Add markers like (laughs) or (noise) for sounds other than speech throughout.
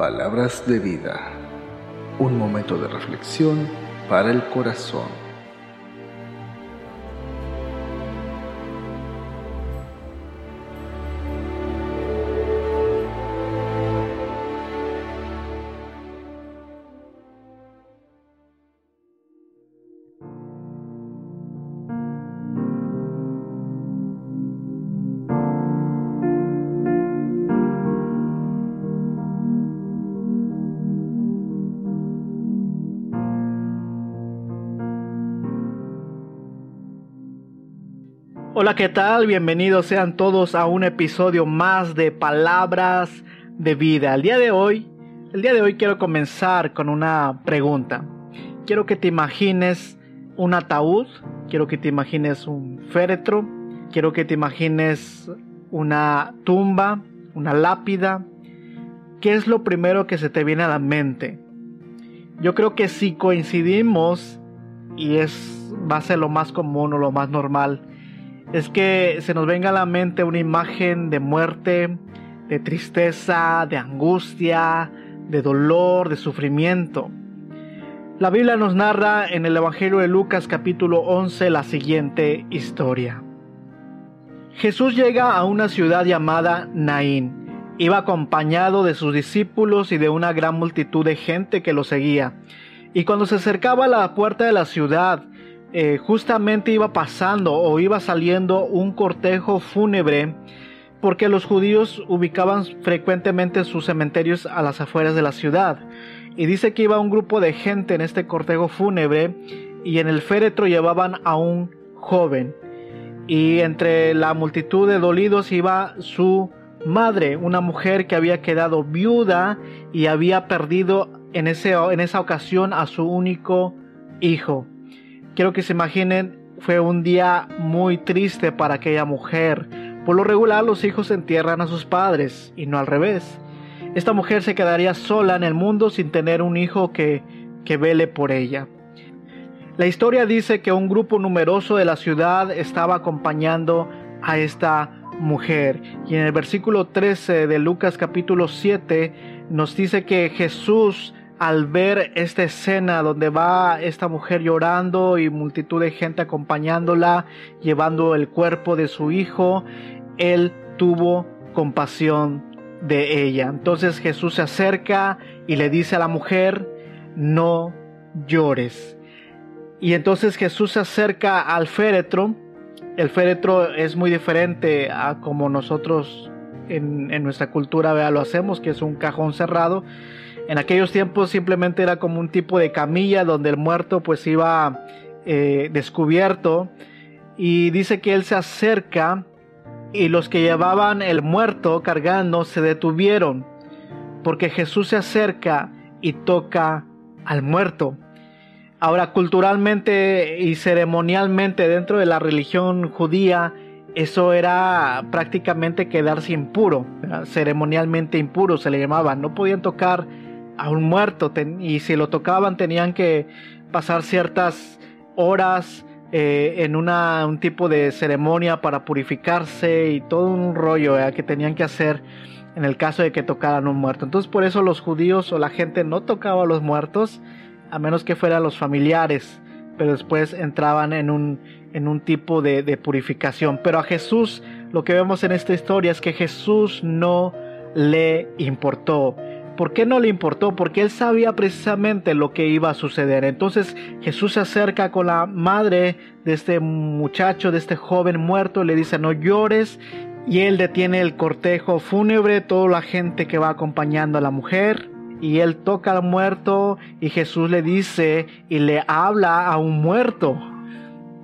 Palabras de vida. Un momento de reflexión para el corazón. Hola, ¿qué tal? Bienvenidos sean todos a un episodio más de Palabras de Vida. El día de hoy, el día de hoy quiero comenzar con una pregunta. Quiero que te imagines un ataúd, quiero que te imagines un féretro, quiero que te imagines una tumba, una lápida. ¿Qué es lo primero que se te viene a la mente? Yo creo que si coincidimos y es va a ser lo más común o lo más normal, es que se nos venga a la mente una imagen de muerte, de tristeza, de angustia, de dolor, de sufrimiento. La Biblia nos narra en el Evangelio de Lucas capítulo 11 la siguiente historia. Jesús llega a una ciudad llamada Naín. Iba acompañado de sus discípulos y de una gran multitud de gente que lo seguía. Y cuando se acercaba a la puerta de la ciudad, eh, justamente iba pasando o iba saliendo un cortejo fúnebre porque los judíos ubicaban frecuentemente sus cementerios a las afueras de la ciudad. Y dice que iba un grupo de gente en este cortejo fúnebre y en el féretro llevaban a un joven. Y entre la multitud de dolidos iba su madre, una mujer que había quedado viuda y había perdido en, ese, en esa ocasión a su único hijo. Quiero que se imaginen, fue un día muy triste para aquella mujer. Por lo regular los hijos entierran a sus padres y no al revés. Esta mujer se quedaría sola en el mundo sin tener un hijo que, que vele por ella. La historia dice que un grupo numeroso de la ciudad estaba acompañando a esta mujer. Y en el versículo 13 de Lucas capítulo 7 nos dice que Jesús al ver esta escena donde va esta mujer llorando y multitud de gente acompañándola, llevando el cuerpo de su hijo, él tuvo compasión de ella. Entonces Jesús se acerca y le dice a la mujer, no llores. Y entonces Jesús se acerca al féretro. El féretro es muy diferente a como nosotros en, nuestra cultura lo hacemos, que es un cajón cerrado. En aquellos tiempos simplemente era como un tipo de camilla donde el muerto pues iba eh, descubierto y dice que él se acerca y los que llevaban el muerto cargando se detuvieron porque Jesús se acerca y toca al muerto. Ahora, culturalmente y ceremonialmente dentro de la religión judía, eso era prácticamente quedarse impuro, ceremonialmente impuro se le llamaba. No podían tocar a un muerto y si lo tocaban tenían que pasar ciertas horas eh, en una, un tipo de ceremonia para purificarse y todo un rollo que tenían que hacer en el caso de que tocaran un muerto. Entonces por eso los judíos o la gente no tocaba a los muertos a menos que fueran los familiares, pero después entraban en un, en un tipo de, de purificación. Pero a Jesús lo que vemos en esta historia es que Jesús no le importó. ¿Por qué no le importó? Porque él sabía precisamente lo que iba a suceder. Entonces Jesús se acerca con la madre de este muchacho, de este joven muerto, le dice no llores y él detiene el cortejo fúnebre, toda la gente que va acompañando a la mujer. Y él toca al muerto y Jesús le dice y le habla a un muerto.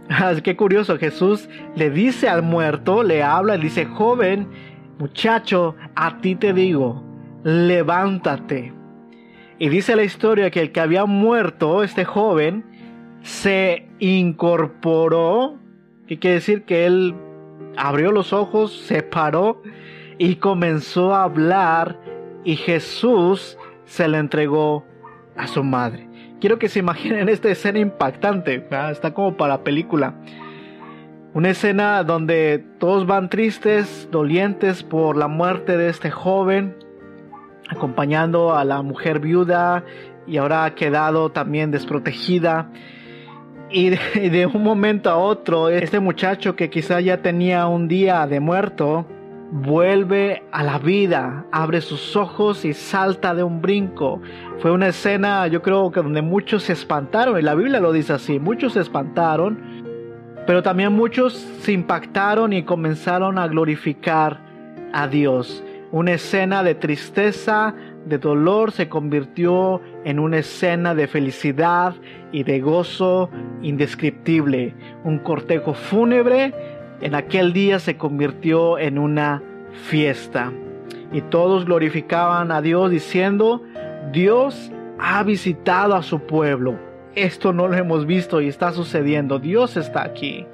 (laughs) Qué curioso, Jesús le dice al muerto, le habla, le dice, joven, muchacho, a ti te digo, levántate. Y dice la historia que el que había muerto, este joven, se incorporó, que quiere decir que él abrió los ojos, se paró y comenzó a hablar y Jesús se le entregó a su madre. Quiero que se imaginen esta escena impactante, está como para película. Una escena donde todos van tristes, dolientes por la muerte de este joven, acompañando a la mujer viuda y ahora ha quedado también desprotegida. (laughs) Y de, un momento a otro, este muchacho que quizá ya tenía un día de muerto, vuelve a la vida, abre sus ojos y salta de un brinco. Fue una escena, yo creo que donde muchos se espantaron, y la Biblia lo dice así, muchos se espantaron, pero también muchos se impactaron y comenzaron a glorificar a Dios. Una escena de tristeza, de dolor se convirtió en una escena de felicidad y de gozo indescriptible. Un cortejo fúnebre en aquel día se convirtió en una fiesta. Y todos glorificaban a Dios diciendo, Dios ha visitado a su pueblo. Esto no lo hemos visto y está sucediendo. Dios está aquí.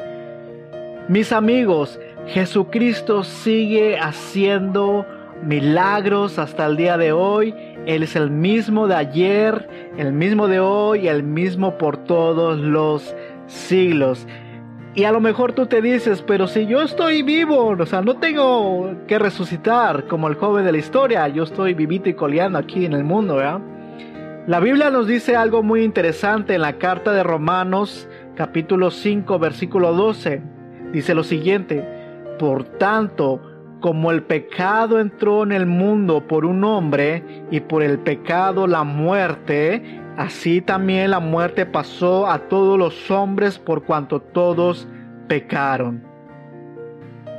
Mis amigos, Jesucristo sigue haciendo milagros hasta el día de hoy. Él es el mismo de ayer, el mismo de hoy, el mismo por todos los siglos. Y a lo mejor tú te dices, pero si yo estoy vivo, o sea, no tengo que resucitar como el joven de la historia, yo estoy vivito y coleando aquí en el mundo, ¿verdad? La Biblia nos dice algo muy interesante en la carta de Romanos, capítulo 5, versículo 12. Dice lo siguiente, por tanto, como el pecado entró en el mundo por un hombre y por el pecado la muerte, Así también la muerte pasó a todos los hombres por cuanto todos pecaron.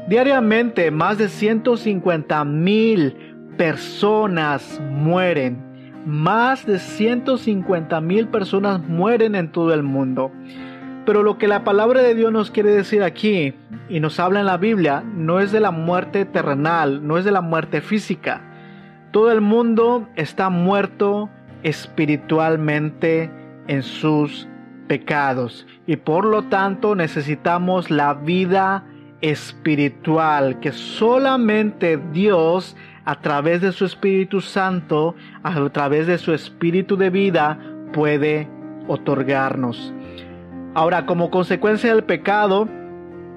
Diariamente más de 150 mil personas mueren. Más de 150 mil personas mueren en todo el mundo. Pero lo que la palabra de Dios nos quiere decir aquí y nos habla en la Biblia no es de la muerte terrenal, no es de la muerte física. Todo el mundo está muerto espiritualmente en sus pecados y por lo tanto necesitamos la vida espiritual que solamente Dios a través de su Espíritu Santo, a través de su Espíritu de vida puede otorgarnos. Ahora, como consecuencia del pecado,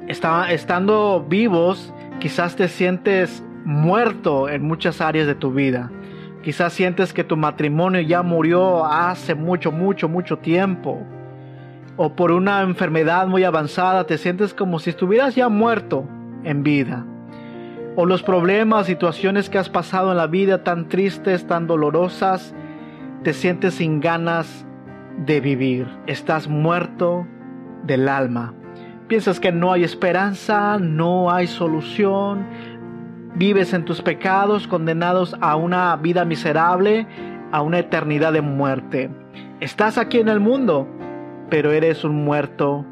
estando vivos, quizás te sientes muerto en muchas áreas de tu vida. Quizás sientes que tu matrimonio ya murió hace mucho, mucho, mucho tiempo. O por una enfermedad muy avanzada te sientes como si estuvieras ya muerto en vida. O los problemas, situaciones que has pasado en la vida tan tristes, tan dolorosas, te sientes sin ganas de vivir. Estás muerto del alma. Piensas que no hay esperanza, no hay solución, vives en tus pecados, condenados a una vida miserable, a una eternidad de muerte. Estás aquí en el mundo, pero eres un muerto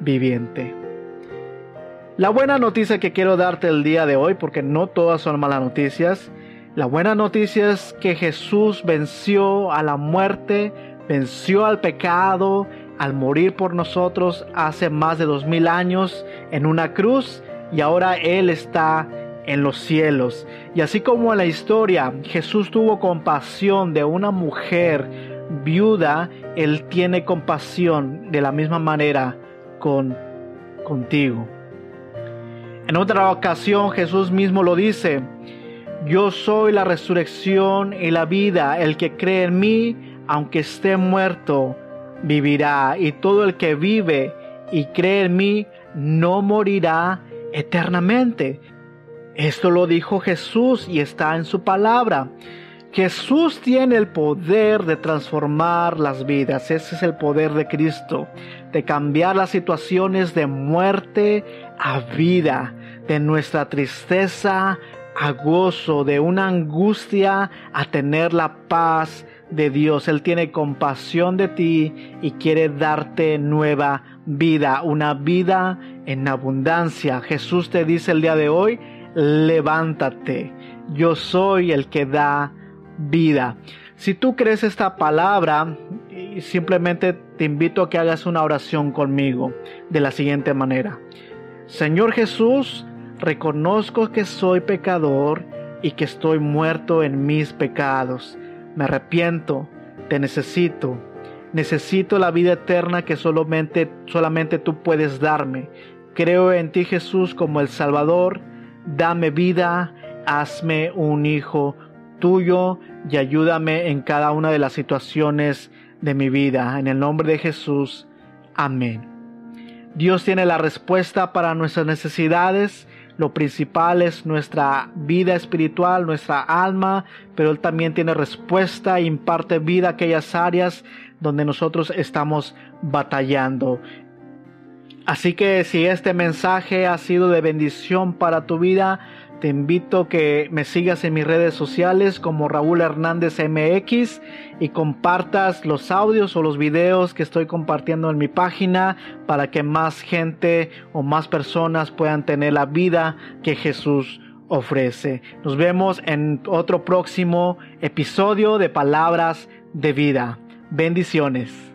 viviente. La buena noticia que quiero darte el día de hoy, porque no todas son malas noticias, la buena noticia es que Jesús venció a la muerte, venció al pecado, al morir por nosotros hace más de dos mil años en una cruz y ahora Él está en los cielos. Y así como en la historia Jesús tuvo compasión de una mujer viuda, Él tiene compasión de la misma manera con contigo. En otra ocasión Jesús mismo lo dice, yo soy la resurrección y la vida, el que cree en mí, aunque esté muerto, vivirá, y todo el que vive y cree en mí, no morirá eternamente. Esto lo dijo Jesús y está en su palabra. Jesús tiene el poder de transformar las vidas. Ese es el poder de Cristo, de cambiar las situaciones de muerte a vida, de nuestra tristeza a gozo, de una angustia a tener la paz de Dios. Él tiene compasión de ti y quiere darte nueva vida, una vida en abundancia. Jesús te dice el día de hoy, levántate, yo soy el que da vida. Si tú crees esta palabra, simplemente te invito a que hagas una oración conmigo de la siguiente manera. Señor Jesús, reconozco que soy pecador y que estoy muerto en mis pecados. Me arrepiento, te necesito. Necesito la vida eterna que solamente, solamente tú puedes darme. Creo en ti Jesús como el Salvador dame vida, hazme un hijo tuyo y ayúdame en cada una de las situaciones de mi vida. En el nombre de Jesús. Amén. Dios tiene la respuesta para nuestras necesidades. Lo principal es nuestra vida espiritual, nuestra alma, pero Él también tiene respuesta e imparte vida a aquellas áreas donde nosotros estamos batallando. Así que si este mensaje ha sido de bendición para tu vida, te invito que me sigas en mis redes sociales como Raúl Hernández MX y compartas los audios o los videos que estoy compartiendo en mi página para que más gente o más personas puedan tener la vida que Jesús ofrece. Nos vemos en otro próximo episodio de Palabras de Vida. Bendiciones.